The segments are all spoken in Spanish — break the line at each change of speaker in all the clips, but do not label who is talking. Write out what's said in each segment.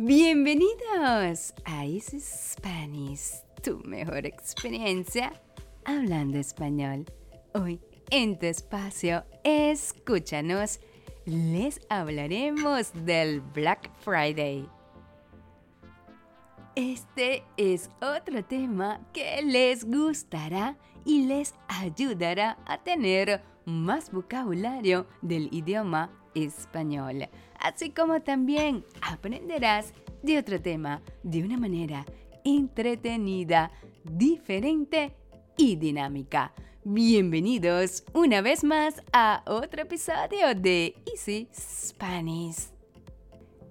Bienvenidos a Easy Spanish, tu mejor experiencia hablando español. Hoy en tu espacio, escúchanos, les hablaremos del Black Friday. Este es otro tema que les gustará y les ayudará a tener más vocabulario del idioma español, así como también aprenderás de otro tema de una manera entretenida, diferente y dinámica. Bienvenidos una vez más a otro episodio de Easy Spanish.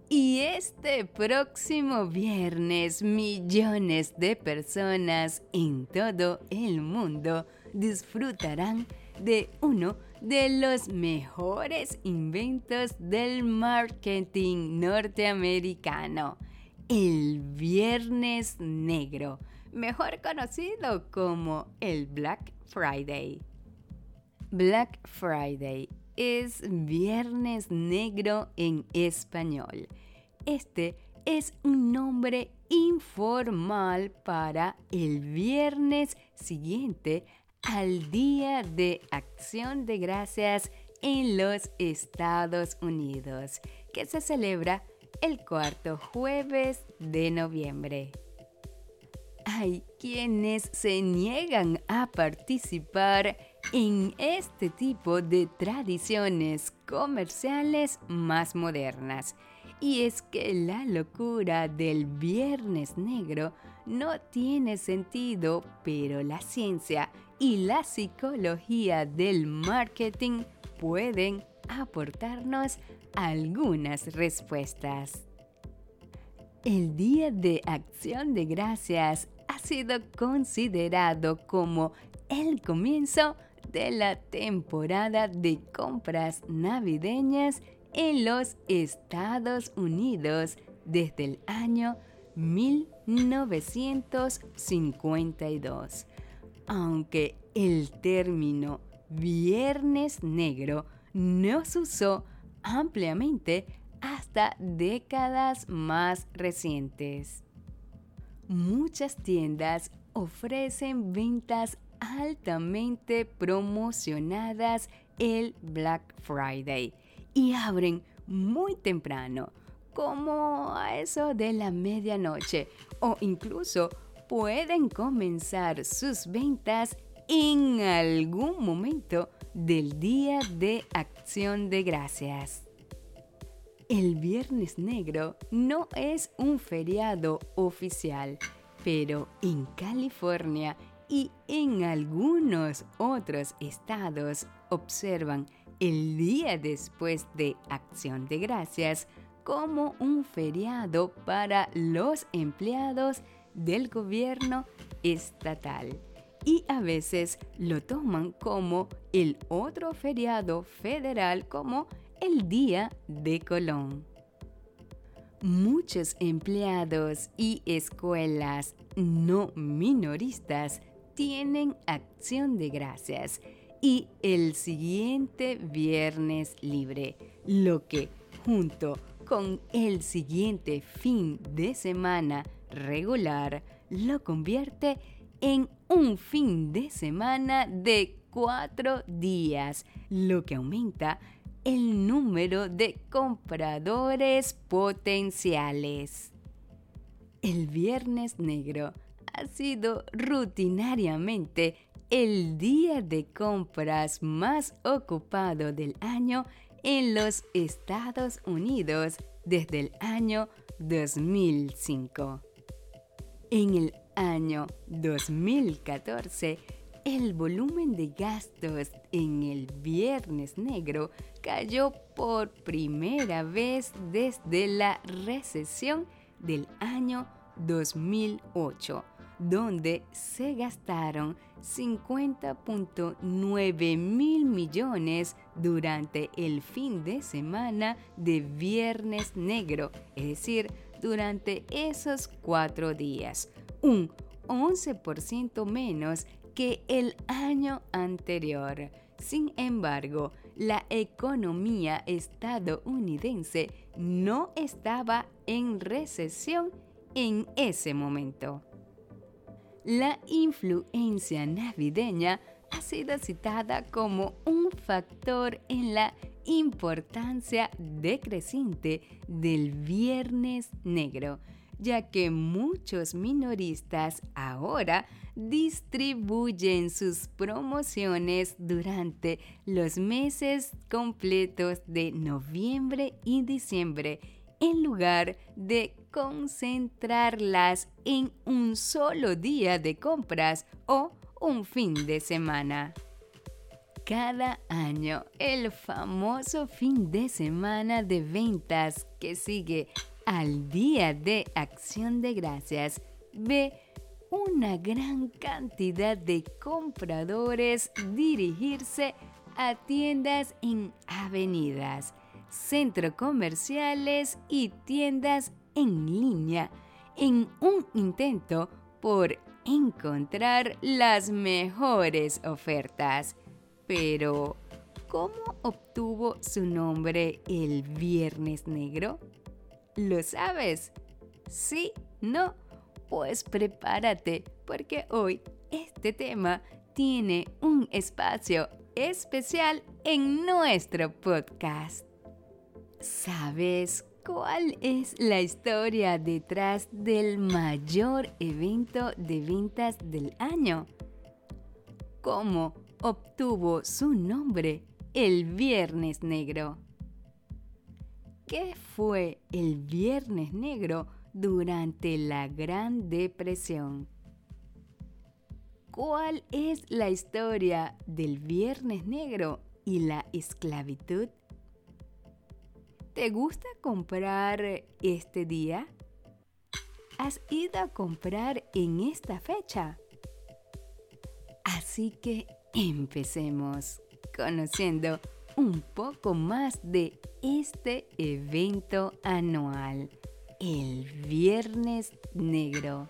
Y este próximo viernes millones de personas en todo el mundo disfrutarán de uno de los mejores inventos del marketing norteamericano, el Viernes Negro, mejor conocido como el Black Friday. Black Friday es Viernes Negro en español. Este es un nombre informal para el viernes siguiente al Día de Acción de Gracias en los Estados Unidos, que se celebra el cuarto jueves de noviembre. Hay quienes se niegan a participar en este tipo de tradiciones comerciales más modernas. Y es que la locura del Viernes Negro no tiene sentido, pero la ciencia y la psicología del marketing pueden aportarnos algunas respuestas. El Día de Acción de Gracias ha sido considerado como el comienzo de la temporada de compras navideñas en los Estados Unidos desde el año 1952. Aunque el término Viernes Negro no se usó ampliamente hasta décadas más recientes. Muchas tiendas ofrecen ventas altamente promocionadas el Black Friday y abren muy temprano, como a eso de la medianoche, o incluso pueden comenzar sus ventas en algún momento del Día de Acción de Gracias. El Viernes Negro no es un feriado oficial, pero en California y en algunos otros estados observan el día después de Acción de Gracias como un feriado para los empleados del gobierno estatal y a veces lo toman como el otro feriado federal como el Día de Colón. Muchos empleados y escuelas no minoristas tienen acción de gracias y el siguiente viernes libre, lo que junto con el siguiente fin de semana regular lo convierte en un fin de semana de cuatro días, lo que aumenta el número de compradores potenciales. El Viernes Negro ha sido rutinariamente el día de compras más ocupado del año en los Estados Unidos desde el año 2005. En el año 2014, el volumen de gastos en el Viernes Negro cayó por primera vez desde la recesión del año 2008 donde se gastaron 50.9 mil millones durante el fin de semana de Viernes Negro, es decir, durante esos cuatro días, un 11% menos que el año anterior. Sin embargo, la economía estadounidense no estaba en recesión en ese momento. La influencia navideña ha sido citada como un factor en la importancia decreciente del Viernes Negro, ya que muchos minoristas ahora distribuyen sus promociones durante los meses completos de noviembre y diciembre en lugar de concentrarlas en un solo día de compras o un fin de semana. Cada año, el famoso fin de semana de ventas que sigue al Día de Acción de Gracias ve una gran cantidad de compradores dirigirse a tiendas en avenidas, centros comerciales y tiendas en línea en un intento por encontrar las mejores ofertas. Pero, ¿cómo obtuvo su nombre el Viernes Negro? ¿Lo sabes? ¿Sí? ¿No? Pues prepárate, porque hoy este tema tiene un espacio especial en nuestro podcast. ¿Sabes ¿Cuál es la historia detrás del mayor evento de ventas del año? ¿Cómo obtuvo su nombre el Viernes Negro? ¿Qué fue el Viernes Negro durante la Gran Depresión? ¿Cuál es la historia del Viernes Negro y la esclavitud? ¿Te gusta comprar este día? ¿Has ido a comprar en esta fecha? Así que empecemos conociendo un poco más de este evento anual, el Viernes Negro.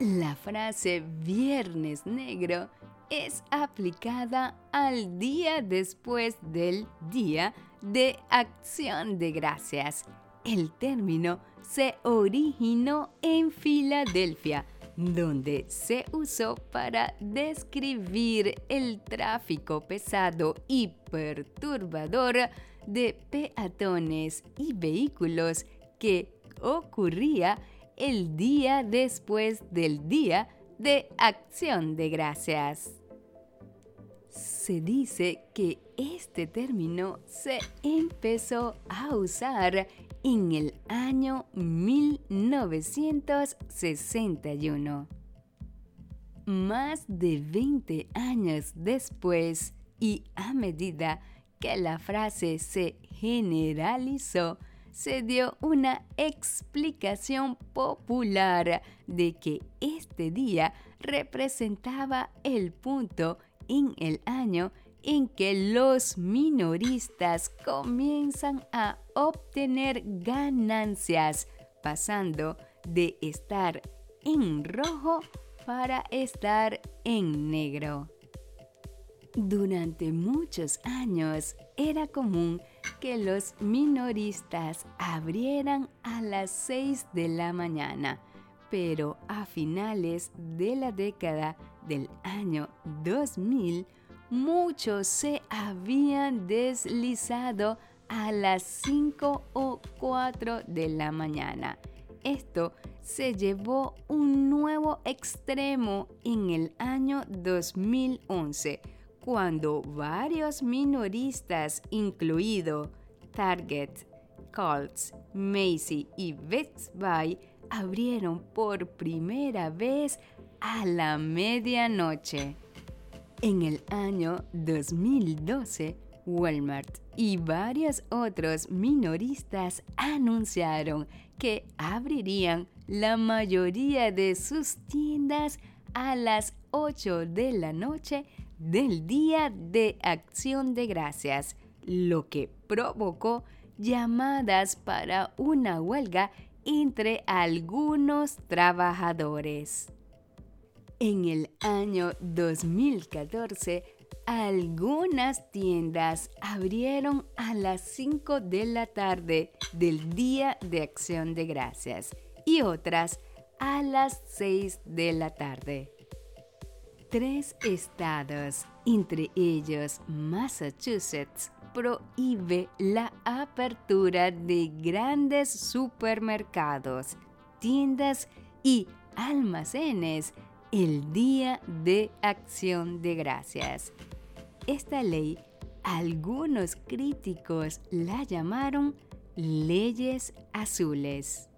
La frase Viernes Negro es aplicada al día después del día de acción de gracias. El término se originó en Filadelfia, donde se usó para describir el tráfico pesado y perturbador de peatones y vehículos que ocurría el día después del día de acción de gracias. Se dice que este término se empezó a usar en el año 1961. Más de 20 años después y a medida que la frase se generalizó, se dio una explicación popular de que este día representaba el punto en el año en que los minoristas comienzan a obtener ganancias, pasando de estar en rojo para estar en negro. Durante muchos años era común que los minoristas abrieran a las 6 de la mañana, pero a finales de la década del año 2000, muchos se habían deslizado a las 5 o 4 de la mañana. Esto se llevó un nuevo extremo en el año 2011, cuando varios minoristas, incluido Target, Colts, Macy y Best Buy, abrieron por primera vez a la medianoche. En el año 2012, Walmart y varios otros minoristas anunciaron que abrirían la mayoría de sus tiendas a las 8 de la noche del Día de Acción de Gracias, lo que provocó llamadas para una huelga entre algunos trabajadores. En el año 2014, algunas tiendas abrieron a las 5 de la tarde del Día de Acción de Gracias y otras a las 6 de la tarde. Tres estados, entre ellos Massachusetts, prohíbe la apertura de grandes supermercados, tiendas y almacenes el Día de Acción de Gracias. Esta ley, algunos críticos la llamaron leyes azules.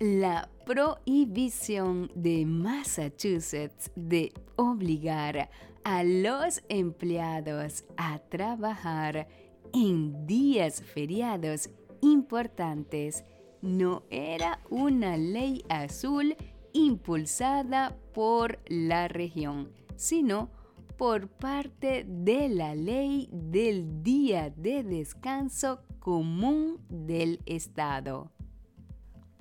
La prohibición de Massachusetts de obligar a los empleados a trabajar en días feriados importantes no era una ley azul impulsada por la región, sino por parte de la ley del día de descanso común del Estado.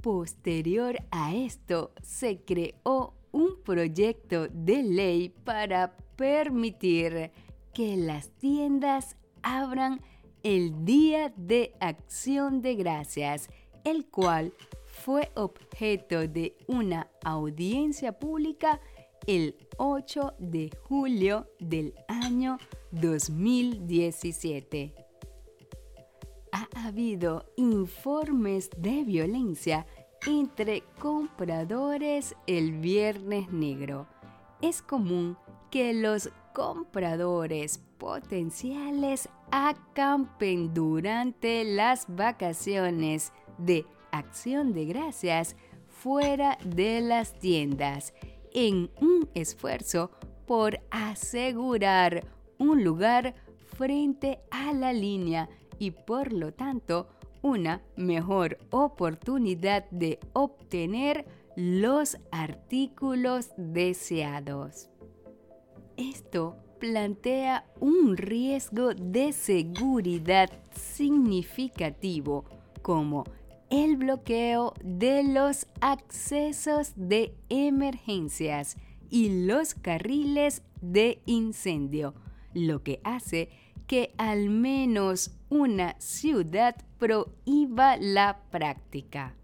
Posterior a esto, se creó un proyecto de ley para permitir que las tiendas abran el Día de Acción de Gracias, el cual fue objeto de una audiencia pública el 8 de julio del año 2017. Ha habido informes de violencia entre compradores el viernes negro. Es común que los compradores potenciales acampen durante las vacaciones de acción de gracias fuera de las tiendas en un esfuerzo por asegurar un lugar frente a la línea y por lo tanto una mejor oportunidad de obtener los artículos deseados. Esto plantea un riesgo de seguridad significativo como el bloqueo de los accesos de emergencias y los carriles de incendio, lo que hace que al menos una ciudad prohíba la práctica.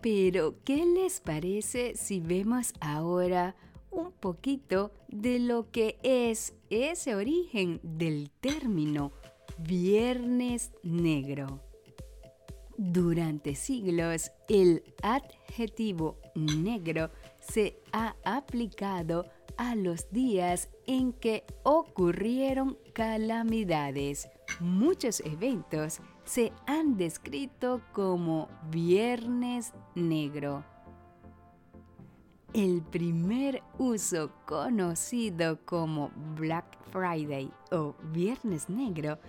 Pero, ¿qué les parece si vemos ahora un poquito de lo que es ese origen del término Viernes Negro? Durante siglos, el adjetivo negro se ha aplicado a los días en que ocurrieron calamidades. Muchos eventos se han descrito como Viernes Negro. El primer uso conocido como Black Friday o Viernes Negro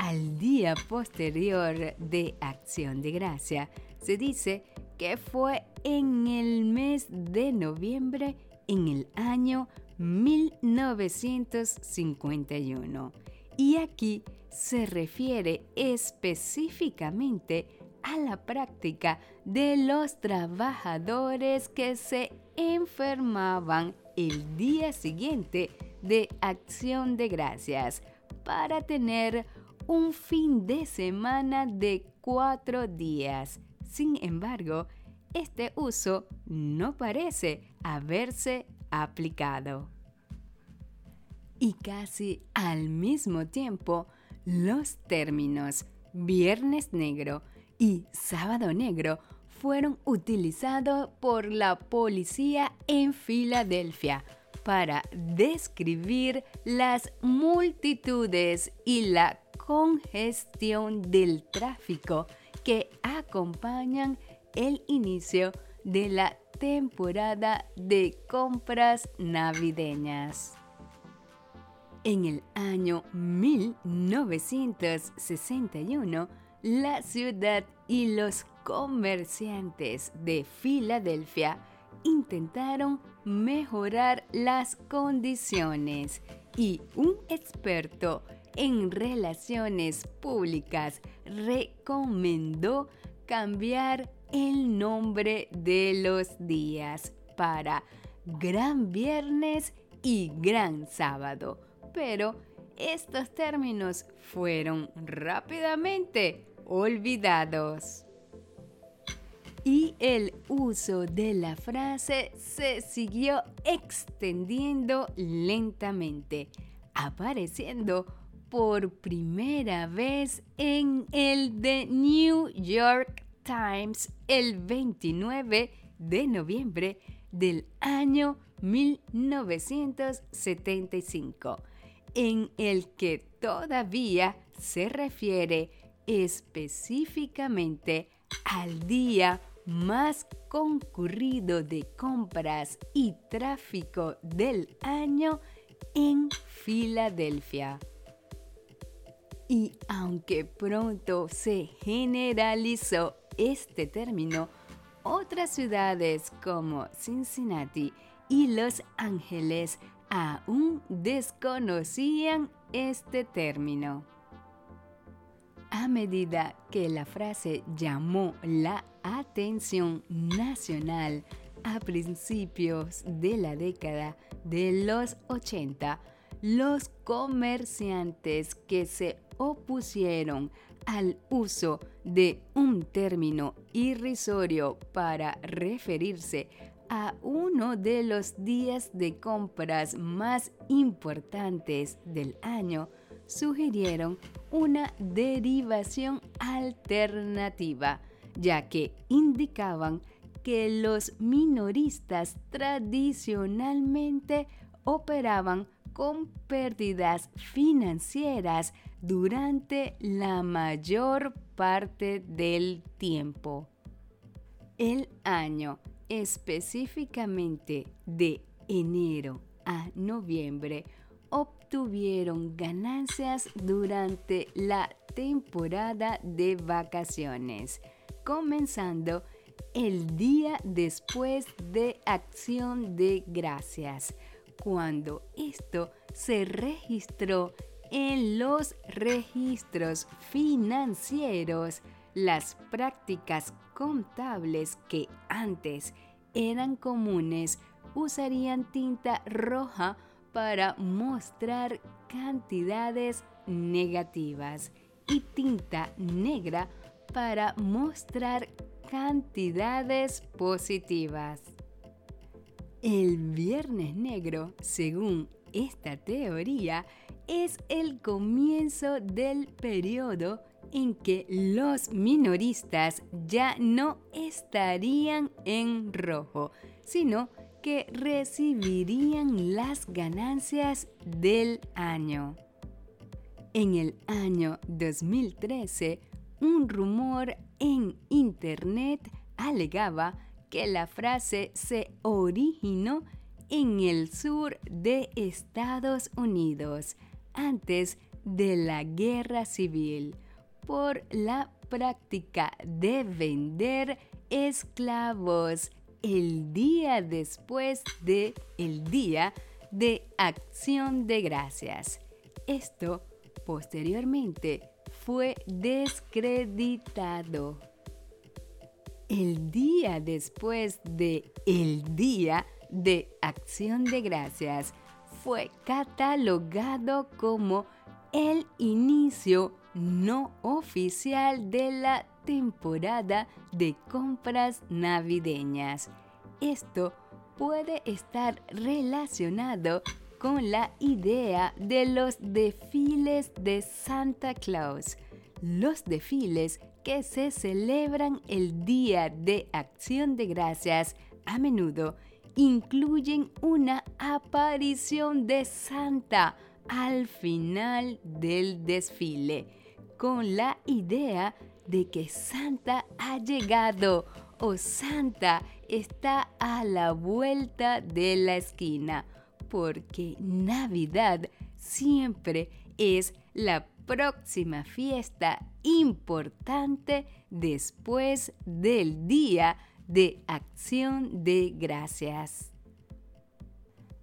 al día posterior de Acción de Gracia, se dice que fue en el mes de noviembre en el año 1951. Y aquí se refiere específicamente a la práctica de los trabajadores que se enfermaban el día siguiente de Acción de Gracias para tener un fin de semana de cuatro días. Sin embargo, este uso no parece haberse aplicado. Y casi al mismo tiempo, los términos Viernes Negro y Sábado Negro fueron utilizados por la policía en Filadelfia para describir las multitudes y la congestión del tráfico que acompañan el inicio de la temporada de compras navideñas. En el año 1961, la ciudad y los comerciantes de Filadelfia intentaron mejorar las condiciones y un experto en relaciones públicas recomendó cambiar el nombre de los días para Gran Viernes y Gran Sábado, pero estos términos fueron rápidamente olvidados. Y el uso de la frase se siguió extendiendo lentamente, apareciendo por primera vez en el The New York Times el 29 de noviembre del año 1975, en el que todavía se refiere específicamente al día más concurrido de compras y tráfico del año en Filadelfia. Y aunque pronto se generalizó este término, otras ciudades como Cincinnati y Los Ángeles aún desconocían este término. A medida que la frase llamó la atención nacional a principios de la década de los 80, los comerciantes que se opusieron al uso de un término irrisorio para referirse a uno de los días de compras más importantes del año, sugirieron una derivación alternativa, ya que indicaban que los minoristas tradicionalmente operaban con pérdidas financieras durante la mayor parte del tiempo. El año específicamente de enero a noviembre obtuvieron ganancias durante la temporada de vacaciones, comenzando el día después de Acción de Gracias, cuando esto se registró en los registros financieros, las prácticas contables que antes eran comunes usarían tinta roja para mostrar cantidades negativas y tinta negra para mostrar cantidades positivas. El viernes negro, según esta teoría, es el comienzo del periodo en que los minoristas ya no estarían en rojo, sino que recibirían las ganancias del año. En el año 2013, un rumor en Internet alegaba que la frase se originó en el sur de Estados Unidos antes de la guerra civil por la práctica de vender esclavos el día después de el día de acción de gracias. Esto posteriormente fue descreditado. El día después de el día de acción de gracias fue catalogado como el inicio no oficial de la temporada de compras navideñas. Esto puede estar relacionado con la idea de los desfiles de Santa Claus. Los desfiles que se celebran el Día de Acción de Gracias a menudo incluyen una aparición de Santa al final del desfile, con la idea de que Santa ha llegado o Santa está a la vuelta de la esquina, porque Navidad siempre es la próxima fiesta importante después del día de acción de gracias.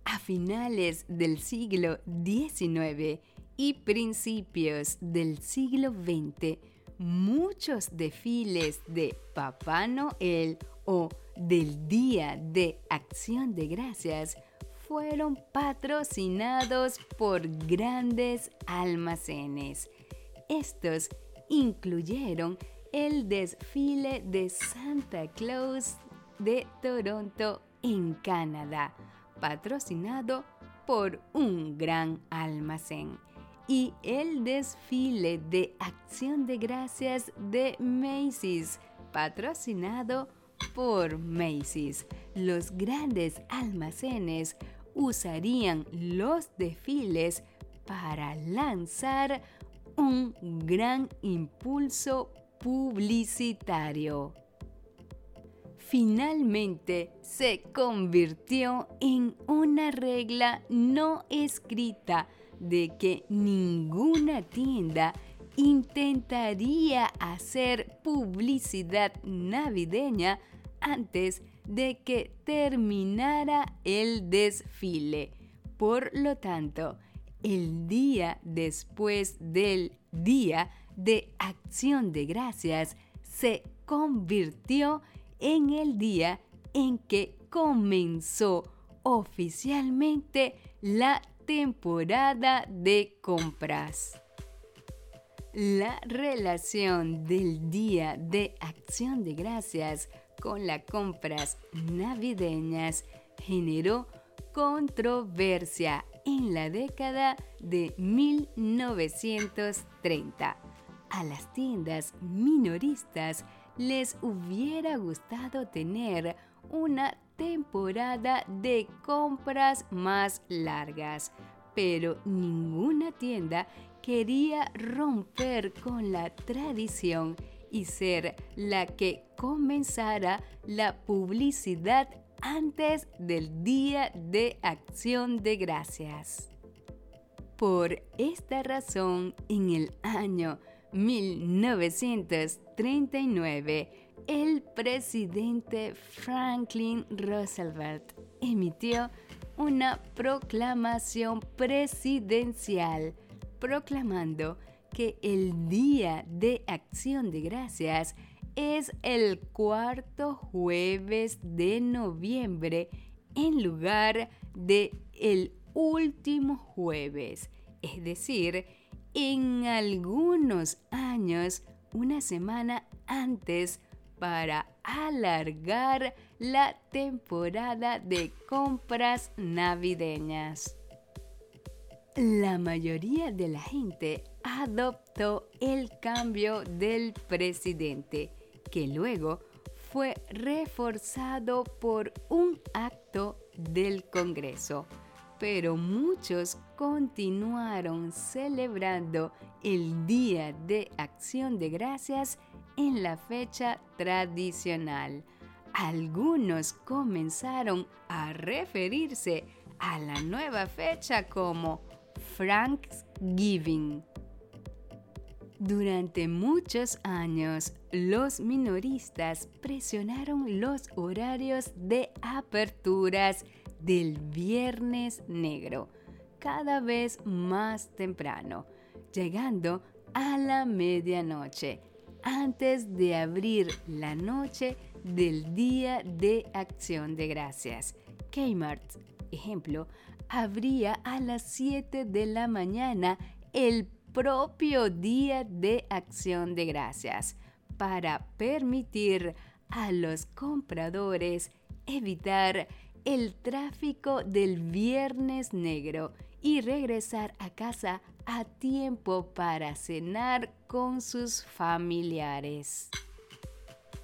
A finales del siglo XIX y principios del siglo XX, muchos desfiles de Papá Noel o del Día de Acción de Gracias fueron patrocinados por grandes almacenes. Estos incluyeron el desfile de Santa Claus de Toronto en Canadá, patrocinado por un gran almacén, y el desfile de Acción de Gracias de Macy's, patrocinado por Macy's. Los grandes almacenes usarían los desfiles para lanzar un gran impulso publicitario. Finalmente se convirtió en una regla no escrita de que ninguna tienda intentaría hacer publicidad navideña antes de que terminara el desfile. Por lo tanto, el día después del Día de Acción de Gracias se convirtió en el día en que comenzó oficialmente la temporada de compras. La relación del Día de Acción de Gracias con las compras navideñas generó controversia en la década de 1930. A las tiendas minoristas les hubiera gustado tener una temporada de compras más largas, pero ninguna tienda quería romper con la tradición y ser la que comenzara la publicidad antes del Día de Acción de Gracias. Por esta razón, en el año 1939, el presidente Franklin Roosevelt emitió una proclamación presidencial proclamando que el Día de Acción de Gracias es el cuarto jueves de noviembre en lugar de el último jueves, es decir, en algunos años una semana antes para alargar la temporada de compras navideñas. La mayoría de la gente adoptó el cambio del presidente que luego fue reforzado por un acto del Congreso, pero muchos continuaron celebrando el Día de Acción de Gracias en la fecha tradicional. Algunos comenzaron a referirse a la nueva fecha como Thanksgiving durante muchos años, los minoristas presionaron los horarios de aperturas del Viernes Negro cada vez más temprano, llegando a la medianoche, antes de abrir la noche del Día de Acción de Gracias. Kmart, ejemplo, abría a las 7 de la mañana el propio Día de Acción de Gracias para permitir a los compradores evitar el tráfico del viernes negro y regresar a casa a tiempo para cenar con sus familiares.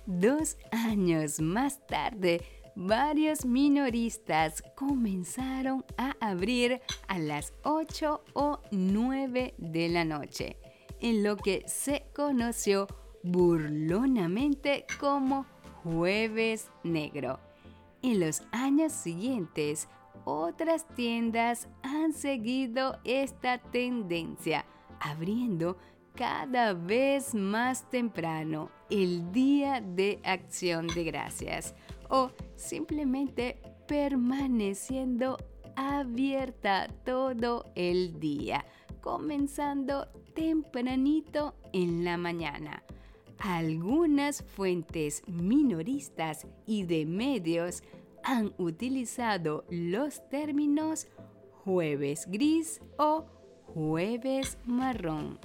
Dos años más tarde, varios minoristas comenzaron a abrir a las 8 o 9 de la noche, en lo que se conoció burlonamente como Jueves Negro. En los años siguientes, otras tiendas han seguido esta tendencia, abriendo cada vez más temprano el Día de Acción de Gracias o simplemente permaneciendo abierta todo el día, comenzando tempranito en la mañana. Algunas fuentes minoristas y de medios han utilizado los términos jueves gris o jueves marrón.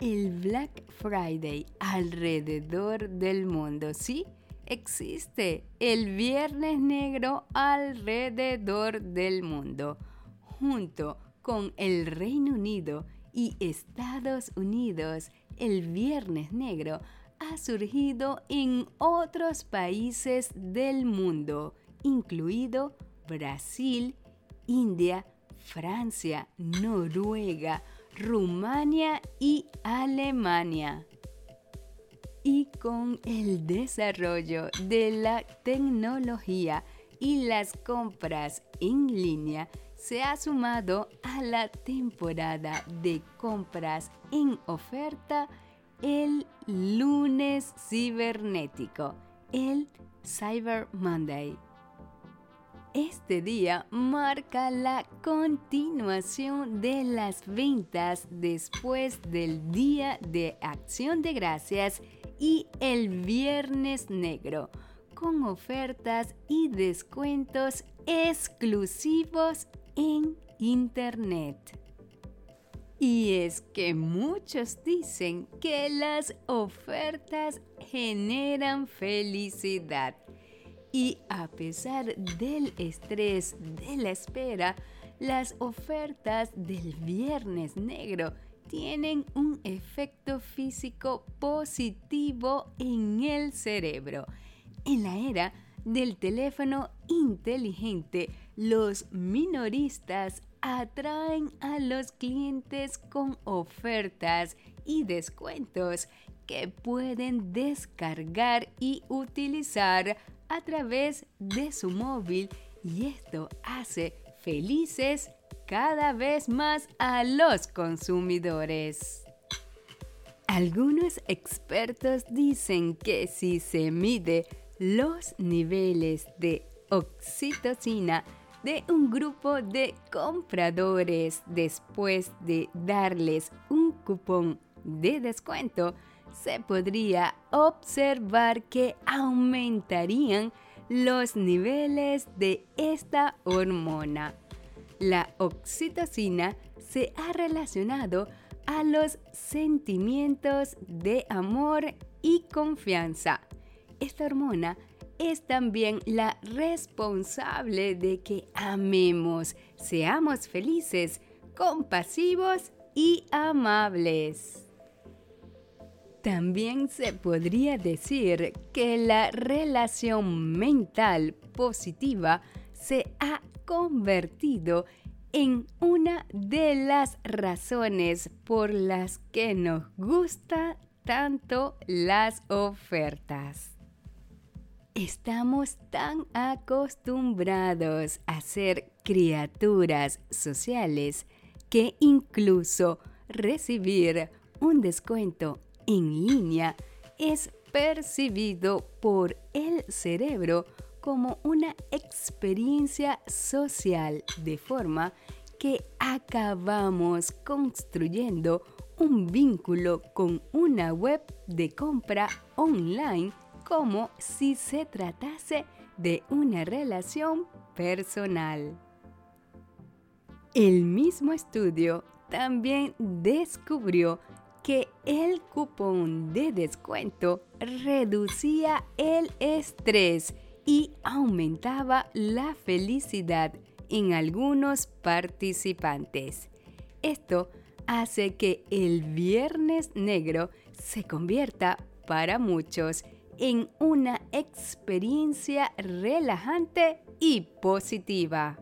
El Black Friday alrededor del mundo, sí, existe el Viernes Negro alrededor del mundo, junto con el Reino Unido y Estados Unidos. El Viernes Negro ha surgido en otros países del mundo, incluido Brasil, India, Francia, Noruega, Rumania y Alemania. Y con el desarrollo de la tecnología y las compras en línea, se ha sumado a la temporada de compras en oferta el lunes cibernético, el Cyber Monday. Este día marca la continuación de las ventas después del Día de Acción de Gracias y el Viernes Negro, con ofertas y descuentos exclusivos en Internet. Y es que muchos dicen que las ofertas generan felicidad. Y a pesar del estrés de la espera, las ofertas del Viernes Negro tienen un efecto físico positivo en el cerebro. En la era del teléfono inteligente, los minoristas atraen a los clientes con ofertas y descuentos que pueden descargar y utilizar a través de su móvil y esto hace felices cada vez más a los consumidores. Algunos expertos dicen que si se mide los niveles de oxitocina de un grupo de compradores después de darles un cupón de descuento, se podría observar que aumentarían los niveles de esta hormona. La oxitocina se ha relacionado a los sentimientos de amor y confianza. Esta hormona es también la responsable de que amemos, seamos felices, compasivos y amables. También se podría decir que la relación mental positiva se ha convertido en una de las razones por las que nos gusta tanto las ofertas. Estamos tan acostumbrados a ser criaturas sociales que incluso recibir un descuento en línea es percibido por el cerebro como una experiencia social de forma que acabamos construyendo un vínculo con una web de compra online como si se tratase de una relación personal. El mismo estudio también descubrió que el cupón de descuento reducía el estrés y aumentaba la felicidad en algunos participantes. Esto hace que el viernes negro se convierta para muchos en una experiencia relajante y positiva.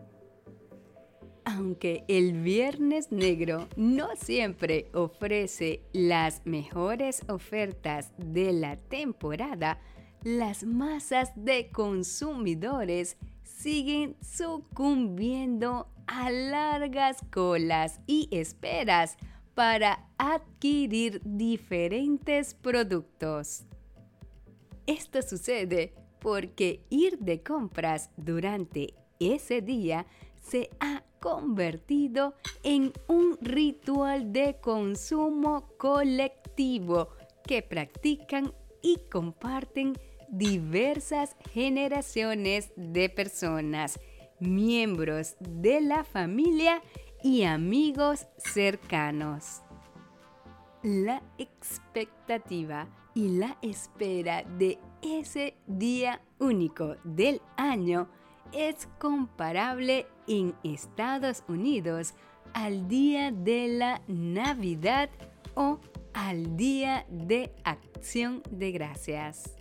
Aunque el Viernes Negro no siempre ofrece las mejores ofertas de la temporada, las masas de consumidores siguen sucumbiendo a largas colas y esperas para adquirir diferentes productos. Esto sucede porque ir de compras durante ese día se ha convertido en un ritual de consumo colectivo que practican y comparten diversas generaciones de personas, miembros de la familia y amigos cercanos. La expectativa y la espera de ese día único del año es comparable en Estados Unidos al día de la Navidad o al día de acción de gracias.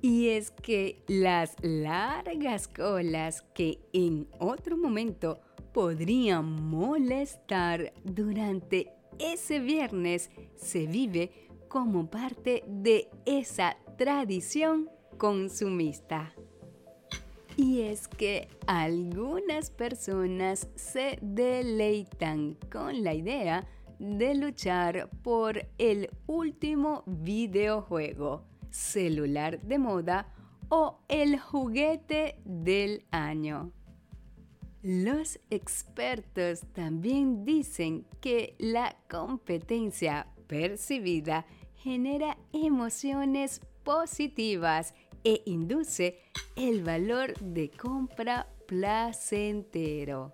Y es que las largas colas que en otro momento podrían molestar durante ese viernes se vive como parte de esa tradición consumista. Y es que algunas personas se deleitan con la idea de luchar por el último videojuego, celular de moda o el juguete del año. Los expertos también dicen que la competencia percibida genera emociones positivas e induce el valor de compra placentero.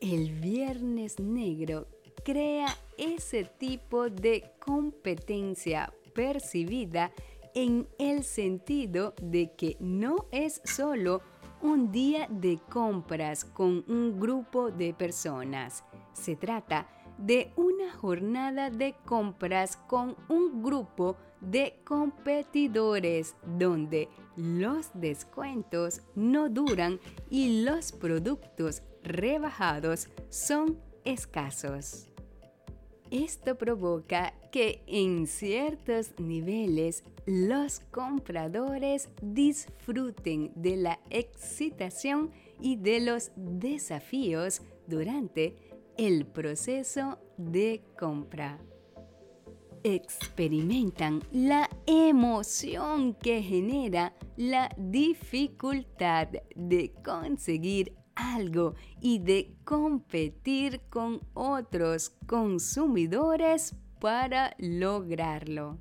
El viernes negro crea ese tipo de competencia percibida en el sentido de que no es solo un día de compras con un grupo de personas. Se trata de una jornada de compras con un grupo de competidores donde los descuentos no duran y los productos rebajados son escasos. Esto provoca que en ciertos niveles los compradores disfruten de la excitación y de los desafíos durante el proceso de compra. Experimentan la emoción que genera la dificultad de conseguir algo y de competir con otros consumidores para lograrlo.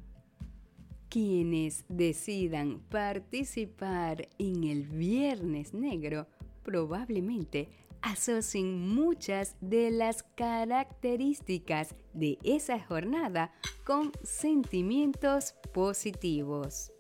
Quienes decidan participar en el Viernes Negro probablemente asocien muchas de las características de esa jornada con sentimientos positivos.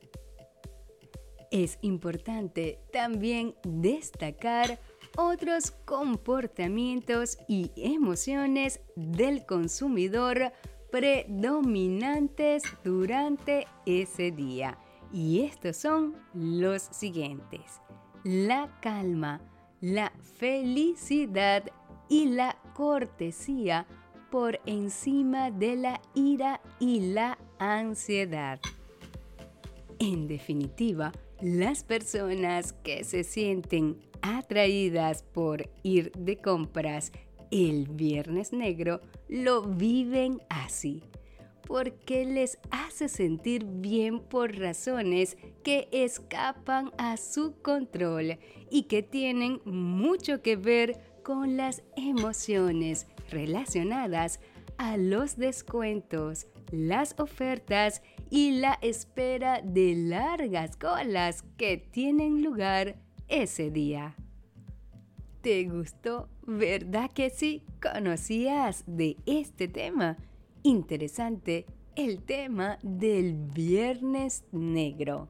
Es importante también destacar otros comportamientos y emociones del consumidor predominantes durante ese día. Y estos son los siguientes. La calma, la felicidad y la cortesía por encima de la ira y la ansiedad. En definitiva, las personas que se sienten atraídas por ir de compras el viernes negro lo viven así, porque les hace sentir bien por razones que escapan a su control y que tienen mucho que ver con las emociones relacionadas a los descuentos, las ofertas y la espera de largas colas que tienen lugar ese día. ¿Te gustó? ¿Verdad que sí? ¿Conocías de este tema? Interesante, el tema del Viernes Negro.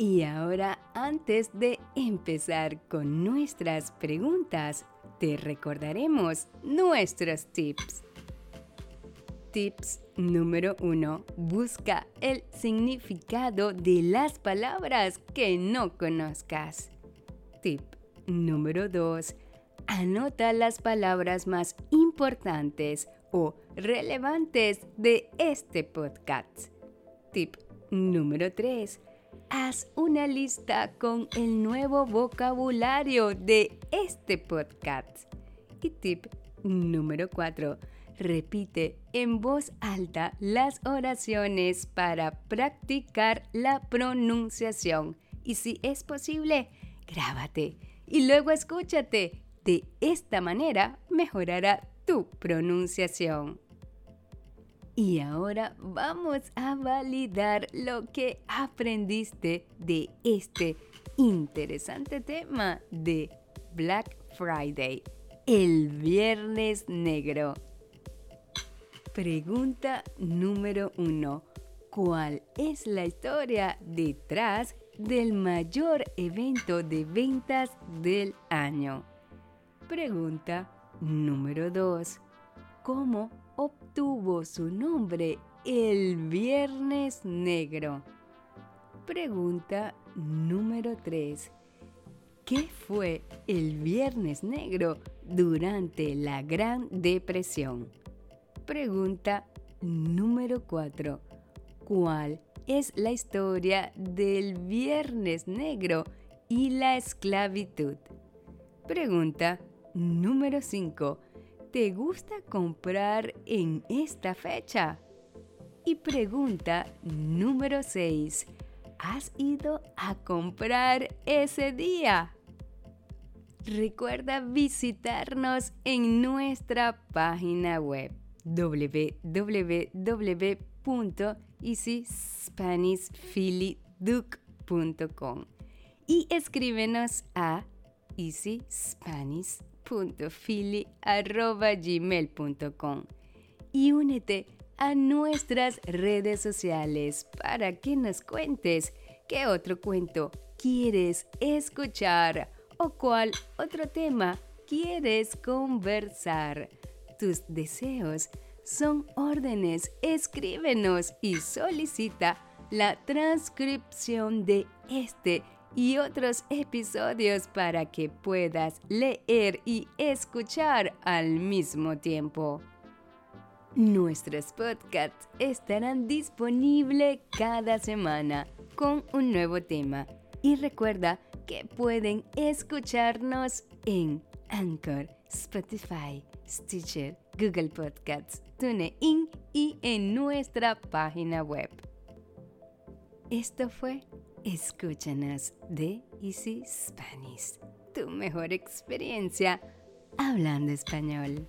Y ahora, antes de empezar con nuestras preguntas, te recordaremos nuestros tips. Tips número 1. Busca el significado de las palabras que no conozcas. Tip número 2. Anota las palabras más importantes o relevantes de este podcast. Tip número 3. Haz una lista con el nuevo vocabulario de este podcast. Y tip número 4. Repite en voz alta las oraciones para practicar la pronunciación. Y si es posible, grábate y luego escúchate. De esta manera mejorará tu pronunciación. Y ahora vamos a validar lo que aprendiste de este interesante tema de Black Friday, el viernes negro. Pregunta número uno. ¿Cuál es la historia detrás del mayor evento de ventas del año? Pregunta número 2. ¿Cómo obtuvo su nombre el Viernes Negro? Pregunta número 3. ¿Qué fue el Viernes Negro durante la Gran Depresión? Pregunta número 4. ¿Cuál es la historia del Viernes Negro y la esclavitud? Pregunta número 5. ¿Te gusta comprar en esta fecha? Y pregunta número 6. ¿Has ido a comprar ese día? Recuerda visitarnos en nuestra página web www.easyspanishphillyduke.com y escríbenos a easyspanish.com y únete a nuestras redes sociales para que nos cuentes qué otro cuento quieres escuchar o cuál otro tema quieres conversar. Tus deseos son órdenes. Escríbenos y solicita la transcripción de este y otros episodios para que puedas leer y escuchar al mismo tiempo. Nuestros podcasts estarán disponibles cada semana con un nuevo tema y recuerda que pueden escucharnos en Anchor, Spotify, Stitcher, Google Podcasts, TuneIn y en nuestra página web. Esto fue Escúchanos de Easy Spanish, tu mejor experiencia hablando español.